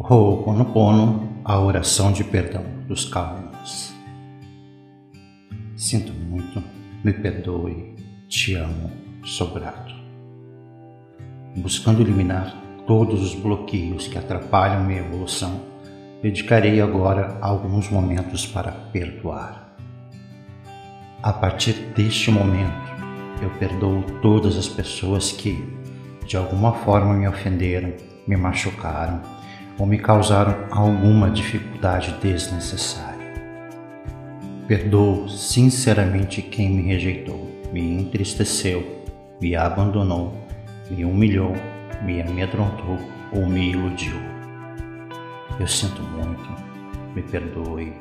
Ho'oponopono, a oração de perdão dos calmos. Sinto muito, me perdoe, te amo, sou grato. Buscando eliminar todos os bloqueios que atrapalham minha evolução, dedicarei agora alguns momentos para perdoar. A partir deste momento, eu perdoo todas as pessoas que, de alguma forma, me ofenderam, me machucaram ou me causaram alguma dificuldade desnecessária. Perdoo sinceramente quem me rejeitou, me entristeceu, me abandonou, me humilhou, me amedrontou ou me iludiu. Eu sinto muito, me perdoe,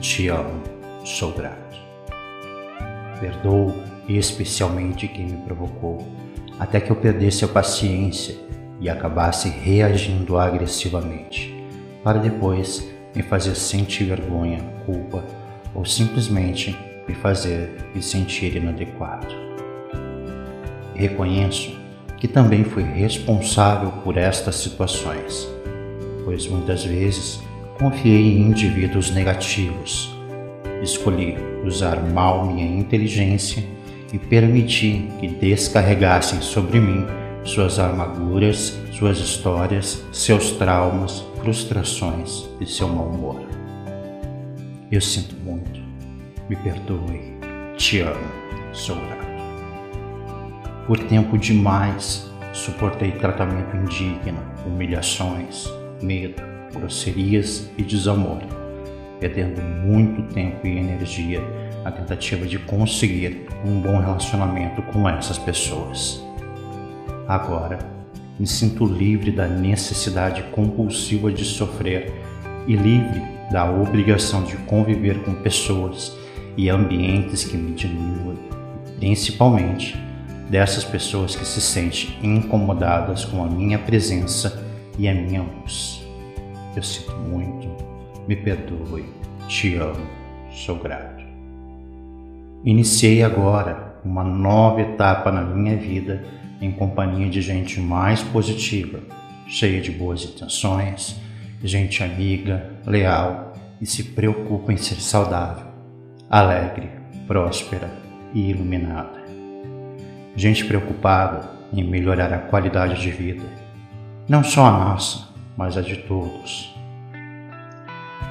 te amo, sou grato. Perdoo especialmente quem me provocou, até que eu perdesse a paciência e acabasse reagindo agressivamente, para depois me fazer sentir vergonha, culpa ou simplesmente me fazer me sentir inadequado. Reconheço que também fui responsável por estas situações, pois muitas vezes confiei em indivíduos negativos. Escolhi usar mal minha inteligência e permiti que descarregassem sobre mim suas armaduras, suas histórias, seus traumas, frustrações e seu mau humor. Eu sinto muito, me perdoe, te amo, sou grato. Por tempo demais suportei tratamento indigno, humilhações, medo, grosserias e desamor, perdendo muito tempo e energia na tentativa de conseguir um bom relacionamento com essas pessoas. Agora, me sinto livre da necessidade compulsiva de sofrer e livre da obrigação de conviver com pessoas e ambientes que me diminuem, principalmente dessas pessoas que se sentem incomodadas com a minha presença e a minha luz. Eu sinto muito, me perdoe, te amo, sou grato. Iniciei agora uma nova etapa na minha vida em companhia de gente mais positiva, cheia de boas intenções, gente amiga, leal e se preocupa em ser saudável, alegre, próspera e iluminada. Gente preocupada em melhorar a qualidade de vida, não só a nossa, mas a de todos.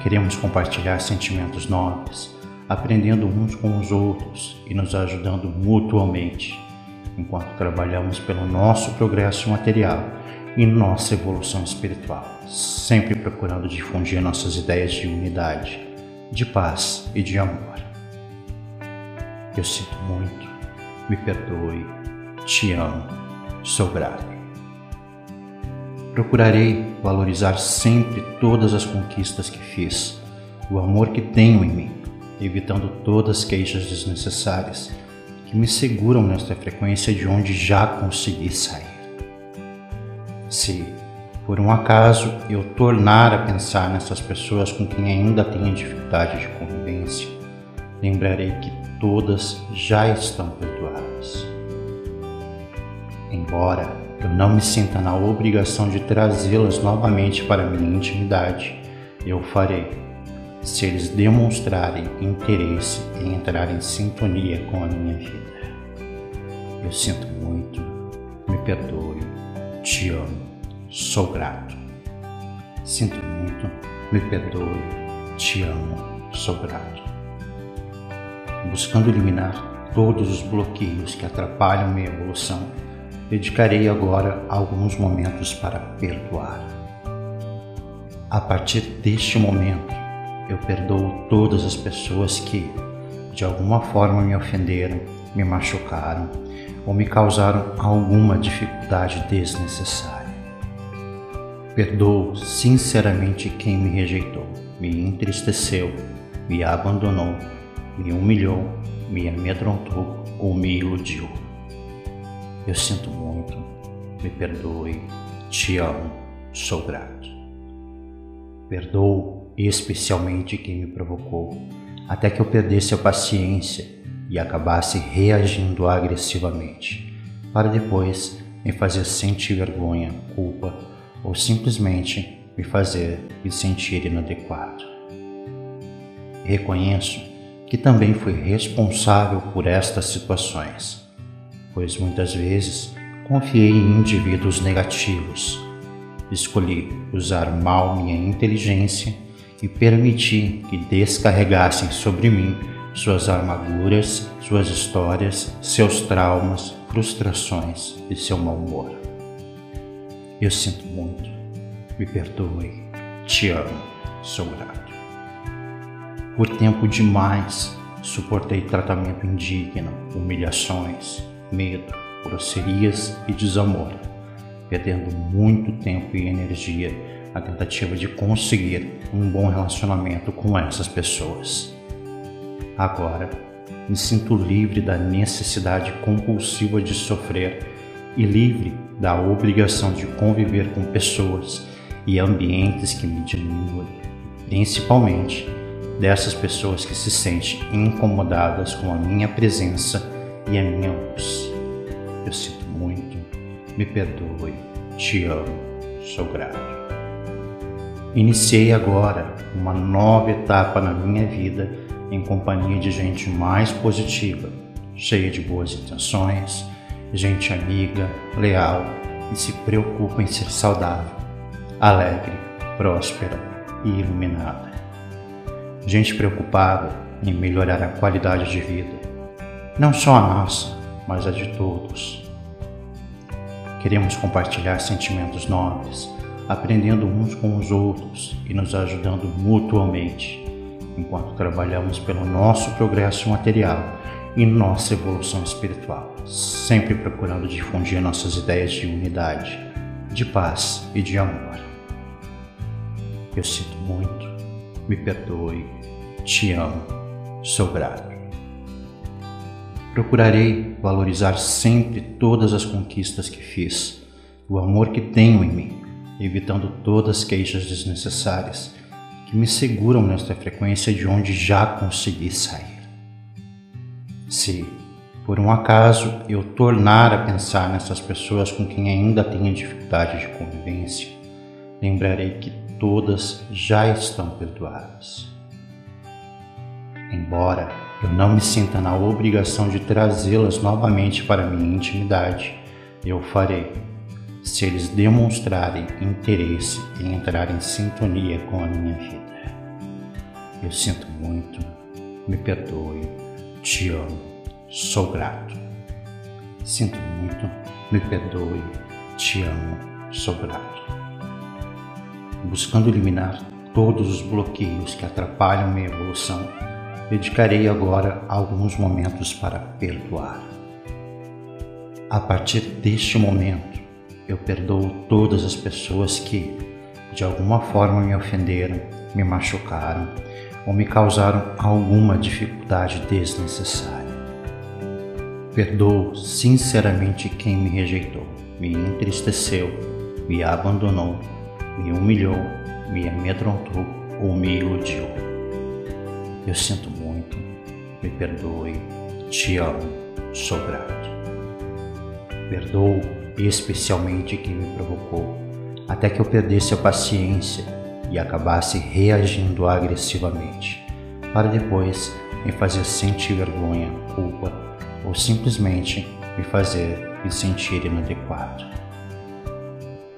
Queremos compartilhar sentimentos nobres, aprendendo uns com os outros e nos ajudando mutuamente enquanto trabalhamos pelo nosso progresso material e nossa evolução espiritual, sempre procurando difundir nossas ideias de unidade, de paz e de amor. Eu sinto muito, me perdoe, te amo, sou grato. Procurarei valorizar sempre todas as conquistas que fiz, o amor que tenho em mim, evitando todas as queixas desnecessárias que me seguram nesta frequência de onde já consegui sair. Se, por um acaso, eu tornar a pensar nessas pessoas com quem ainda tenho dificuldade de convivência, lembrarei que todas já estão perdoadas. Embora eu não me sinta na obrigação de trazê-las novamente para minha intimidade, eu farei se eles demonstrarem interesse em entrar em sintonia com a minha vida. Eu sinto muito, me perdoe, te amo, sou grato. Sinto muito, me perdoe, te amo, sou grato. Buscando eliminar todos os bloqueios que atrapalham minha evolução, dedicarei agora alguns momentos para perdoar. A partir deste momento, eu perdoo todas as pessoas que, de alguma forma, me ofenderam, me machucaram ou me causaram alguma dificuldade desnecessária. Perdoo sinceramente quem me rejeitou, me entristeceu, me abandonou, me humilhou, me amedrontou ou me iludiu. Eu sinto muito, me perdoe, te amo, sou grato. Perdoo especialmente quem me provocou, até que eu perdesse a paciência e acabasse reagindo agressivamente, para depois me fazer sentir vergonha, culpa ou simplesmente me fazer me sentir inadequado. Reconheço que também fui responsável por estas situações, pois muitas vezes confiei em indivíduos negativos. Escolhi usar mal minha inteligência e permiti que descarregassem sobre mim suas armaduras, suas histórias, seus traumas, frustrações e seu mau humor. Eu sinto muito, me perdoe, te amo, sou grato. Por tempo demais suportei tratamento indigno, humilhações, medo, grosserias e desamor, perdendo muito tempo e energia na tentativa de conseguir um bom relacionamento com essas pessoas. Agora, me sinto livre da necessidade compulsiva de sofrer e livre da obrigação de conviver com pessoas e ambientes que me diminuem, principalmente dessas pessoas que se sentem incomodadas com a minha presença e a minha luz. Eu sinto muito, me perdoe, te amo, sou grato. Iniciei agora uma nova etapa na minha vida em companhia de gente mais positiva, cheia de boas intenções, gente amiga, leal e se preocupa em ser saudável, alegre, próspera e iluminada. Gente preocupada em melhorar a qualidade de vida, não só a nossa, mas a de todos. Queremos compartilhar sentimentos nobres, aprendendo uns com os outros e nos ajudando mutuamente enquanto trabalhamos pelo nosso progresso material e nossa evolução espiritual, sempre procurando difundir nossas ideias de unidade, de paz e de amor. Eu sinto muito, me perdoe, te amo, sou grato. Procurarei valorizar sempre todas as conquistas que fiz, o amor que tenho em mim, evitando todas as queixas desnecessárias que me seguram nesta frequência de onde já consegui sair. Se, por um acaso, eu tornar a pensar nessas pessoas com quem ainda tenho dificuldade de convivência, lembrarei que todas já estão perdoadas. Embora eu não me sinta na obrigação de trazê-las novamente para minha intimidade, eu farei se eles demonstrarem interesse em entrar em sintonia com a minha vida. Eu sinto muito, me perdoe, te amo, sou grato. Sinto muito, me perdoe, te amo, sou grato. Buscando eliminar todos os bloqueios que atrapalham minha evolução, dedicarei agora alguns momentos para perdoar. A partir deste momento, eu perdoo todas as pessoas que, de alguma forma, me ofenderam, me machucaram ou me causaram alguma dificuldade desnecessária. Perdoo sinceramente quem me rejeitou, me entristeceu, me abandonou, me humilhou, me amedrontou ou me iludiu. Eu sinto muito, me perdoe, te amo, sou grato. Perdoo especialmente quem me provocou, até que eu perdesse a paciência e acabasse reagindo agressivamente, para depois me fazer sentir vergonha, culpa ou simplesmente me fazer me sentir inadequado.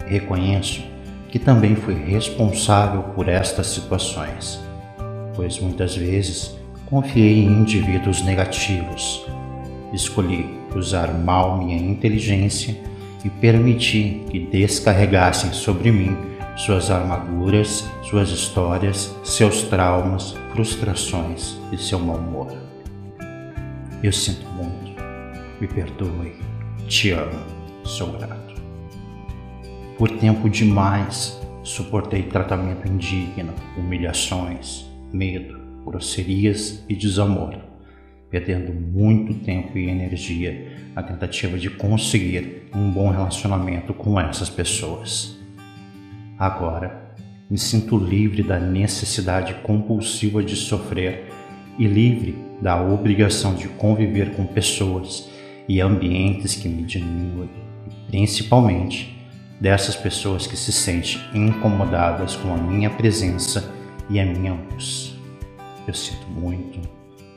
Reconheço que também fui responsável por estas situações, pois muitas vezes confiei em indivíduos negativos. Escolhi usar mal minha inteligência e permiti que descarregassem sobre mim suas armaduras, suas histórias, seus traumas, frustrações e seu mau humor. Eu sinto muito, me perdoe, te amo, sou grato. Por tempo demais suportei tratamento indigno, humilhações, medo, grosserias e desamor perdendo muito tempo e energia na tentativa de conseguir um bom relacionamento com essas pessoas. Agora, me sinto livre da necessidade compulsiva de sofrer e livre da obrigação de conviver com pessoas e ambientes que me diminuem, principalmente dessas pessoas que se sentem incomodadas com a minha presença e a minha luz. Eu sinto muito,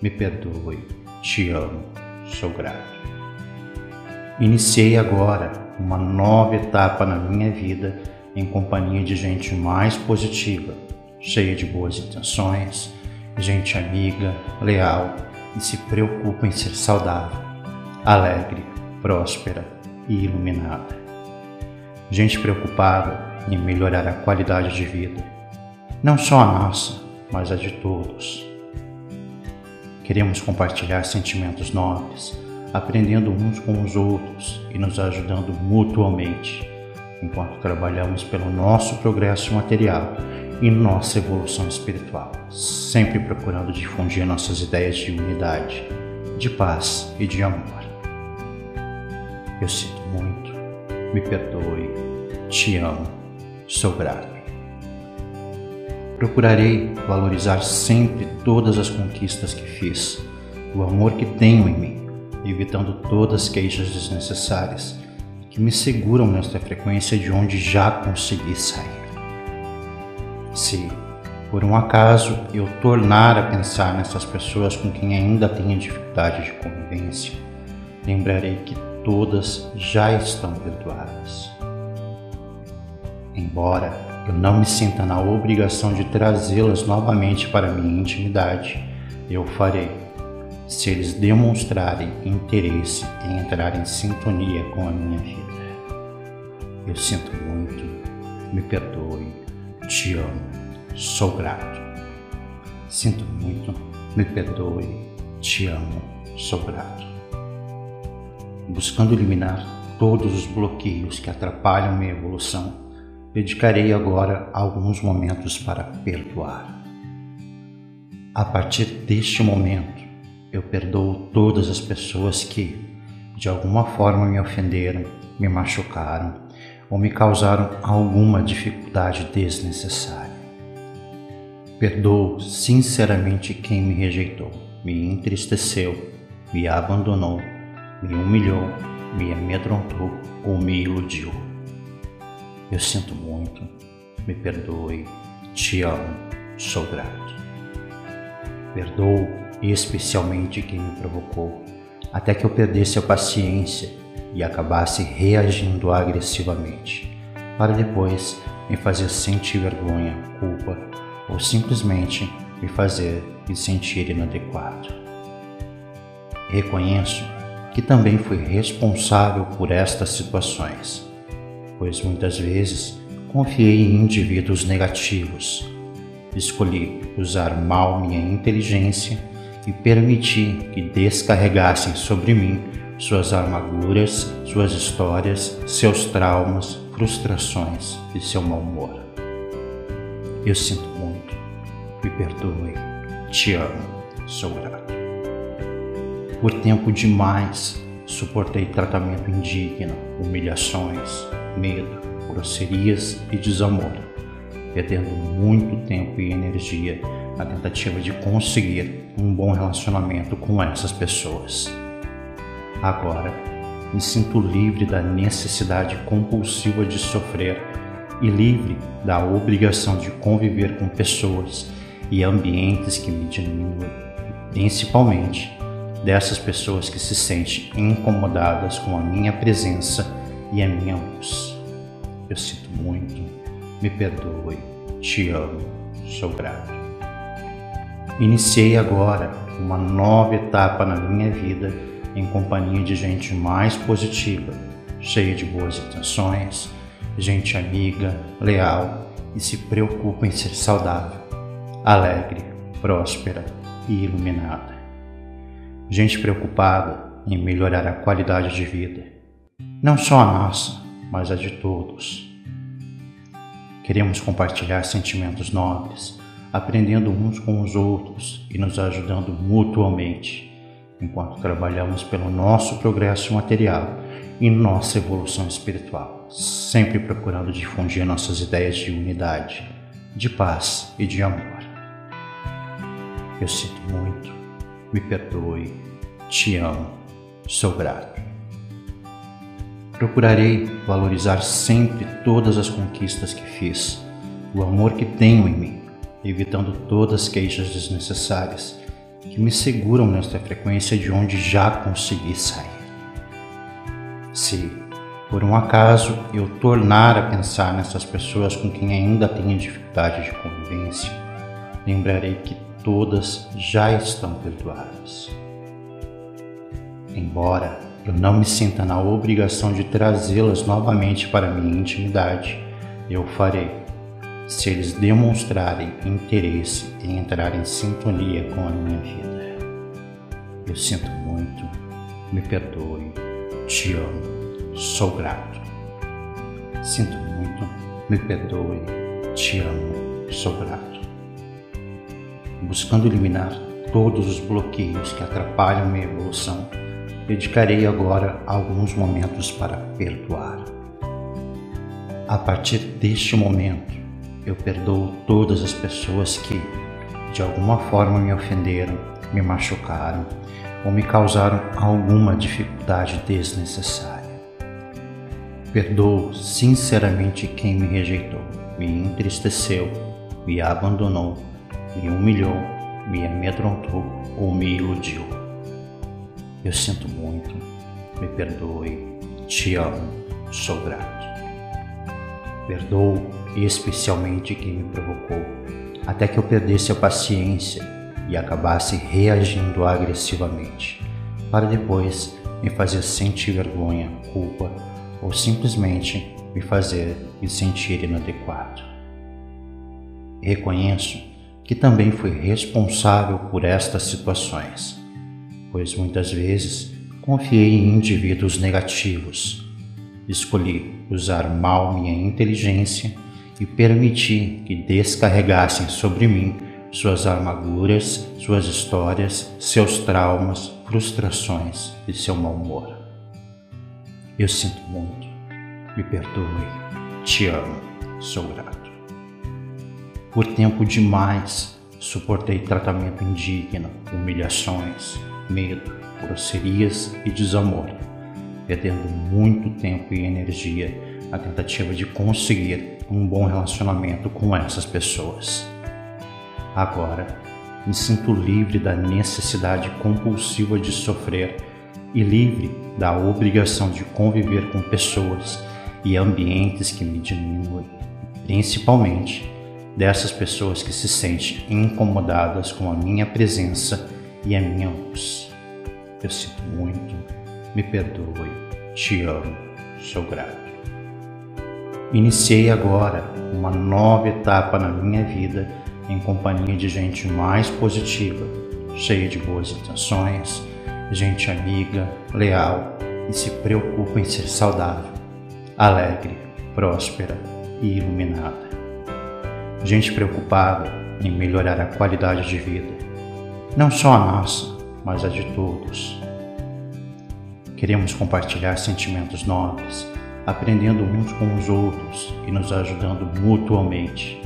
me perdoe, te amo, sou grato. Iniciei agora uma nova etapa na minha vida em companhia de gente mais positiva, cheia de boas intenções, gente amiga, leal e se preocupa em ser saudável, alegre, próspera e iluminada. Gente preocupada em melhorar a qualidade de vida, não só a nossa, mas a de todos. Queremos compartilhar sentimentos nobres, aprendendo uns com os outros e nos ajudando mutuamente, enquanto trabalhamos pelo nosso progresso material e nossa evolução espiritual, sempre procurando difundir nossas ideias de unidade, de paz e de amor. Eu sinto muito, me perdoe, te amo, sou grato. Procurarei valorizar sempre todas as conquistas que fiz, o amor que tenho em mim, evitando todas as queixas desnecessárias que me seguram nesta frequência de onde já consegui sair. Se, por um acaso, eu tornar a pensar nessas pessoas com quem ainda tenho dificuldade de convivência, lembrarei que todas já estão perdoadas. Embora eu não me sinta na obrigação de trazê-las novamente para minha intimidade, eu farei, se eles demonstrarem interesse em entrar em sintonia com a minha vida. Eu sinto muito, me perdoe, te amo, sou grato. Sinto muito, me perdoe, te amo, sou grato. Buscando eliminar todos os bloqueios que atrapalham minha evolução, dedicarei agora alguns momentos para perdoar. A partir deste momento, eu perdoo todas as pessoas que, de alguma forma, me ofenderam, me machucaram ou me causaram alguma dificuldade desnecessária. Perdoo sinceramente quem me rejeitou, me entristeceu, me abandonou, me humilhou, me amedrontou ou me iludiu. Eu sinto muito, me perdoe, te amo, sou grato. Perdoo especialmente quem me provocou, até que eu perdesse a paciência e acabasse reagindo agressivamente, para depois me fazer sentir vergonha, culpa ou simplesmente me fazer me sentir inadequado. Reconheço que também fui responsável por estas situações, pois muitas vezes confiei em indivíduos negativos. Escolhi usar mal minha inteligência e permiti que descarregassem sobre mim suas armaduras, suas histórias, seus traumas, frustrações e seu mau humor. Eu sinto muito, me perdoe, te amo, sou grato. Por tempo demais suportei tratamento indigno, humilhações, medo, grosserias e desamor, perdendo muito tempo e energia na tentativa de conseguir um bom relacionamento com essas pessoas. Agora, me sinto livre da necessidade compulsiva de sofrer e livre da obrigação de conviver com pessoas e ambientes que me diminuem, principalmente dessas pessoas que se sentem incomodadas com a minha presença e a minha luz. Eu sinto muito, me perdoe, te amo, sou grato. Iniciei agora uma nova etapa na minha vida em companhia de gente mais positiva, cheia de boas intenções, gente amiga, leal e se preocupa em ser saudável, alegre, próspera e iluminada. Gente preocupada em melhorar a qualidade de vida, não só a nossa, mas a de todos. Queremos compartilhar sentimentos nobres, aprendendo uns com os outros e nos ajudando mutuamente enquanto trabalhamos pelo nosso progresso material e nossa evolução espiritual, sempre procurando difundir nossas ideias de unidade, de paz e de amor. Eu sinto muito, me perdoe, te amo, sou grato. Procurarei valorizar sempre todas as conquistas que fiz, o amor que tenho em mim, evitando todas as queixas desnecessárias que me seguram nesta frequência de onde já consegui sair. Se, por um acaso, eu tornar a pensar nessas pessoas com quem ainda tenho dificuldade de convivência, lembrarei que todas já estão perdoadas. Embora eu não me sinta na obrigação de trazê-las novamente para minha intimidade, eu farei, se eles demonstrarem interesse em entrar em sintonia com a minha vida. Eu sinto muito, me perdoe, te amo, sou grato. Sinto muito, me perdoe, te amo, sou grato. Buscando eliminar todos os bloqueios que atrapalham minha evolução, dedicarei agora alguns momentos para perdoar. A partir deste momento, eu perdoo todas as pessoas que, de alguma forma, me ofenderam, me machucaram ou me causaram alguma dificuldade desnecessária. Perdoo sinceramente quem me rejeitou, me entristeceu, me abandonou, me humilhou, me amedrontou ou me iludiu. Eu sinto muito, me perdoe, te amo, sou grato. Perdoo especialmente quem me provocou, até que eu perdesse a paciência e acabasse reagindo agressivamente, para depois me fazer sentir vergonha, culpa ou simplesmente me fazer me sentir inadequado. Reconheço que também fui responsável por estas situações pois muitas vezes confiei em indivíduos negativos. Escolhi usar mal minha inteligência e permiti que descarregassem sobre mim suas armaduras, suas histórias, seus traumas, frustrações e seu mau humor. Eu sinto muito, me perdoe, te amo, sou grato. Por tempo demais suportei tratamento indigno, humilhações, medo, grosserias e desamor, perdendo muito tempo e energia na tentativa de conseguir um bom relacionamento com essas pessoas. Agora, me sinto livre da necessidade compulsiva de sofrer e livre da obrigação de conviver com pessoas e ambientes que me diminuem, principalmente dessas pessoas que se sentem incomodadas com a minha presença e a minha luz. Eu sinto muito, me perdoe, te amo, sou grato. Iniciei agora uma nova etapa na minha vida em companhia de gente mais positiva, cheia de boas intenções, gente amiga, leal e se preocupa em ser saudável, alegre, próspera e iluminada. Gente preocupada em melhorar a qualidade de vida não só a nossa, mas a de todos. Queremos compartilhar sentimentos nobres, aprendendo uns com os outros e nos ajudando mutuamente,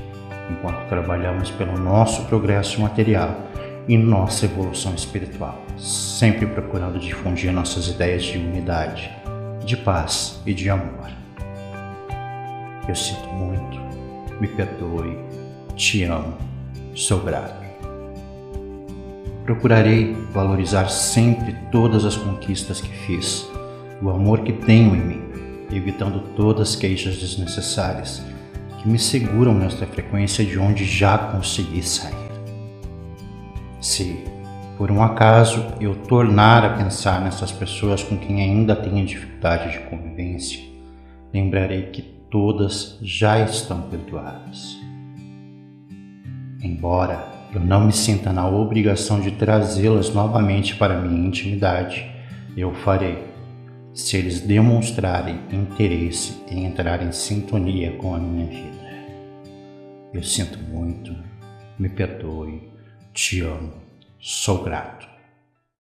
enquanto trabalhamos pelo nosso progresso material e nossa evolução espiritual, sempre procurando difundir nossas ideias de unidade, de paz e de amor. Eu sinto muito, me perdoe, te amo, sou grato. Procurarei valorizar sempre todas as conquistas que fiz, o amor que tenho em mim, evitando todas as queixas desnecessárias que me seguram nesta frequência de onde já consegui sair. Se, por um acaso, eu tornar a pensar nessas pessoas com quem ainda tenho dificuldade de convivência, lembrarei que todas já estão perdoadas. Embora eu não me sinta na obrigação de trazê-las novamente para minha intimidade, eu farei, se eles demonstrarem interesse em entrar em sintonia com a minha vida. Eu sinto muito, me perdoe, te amo, sou grato.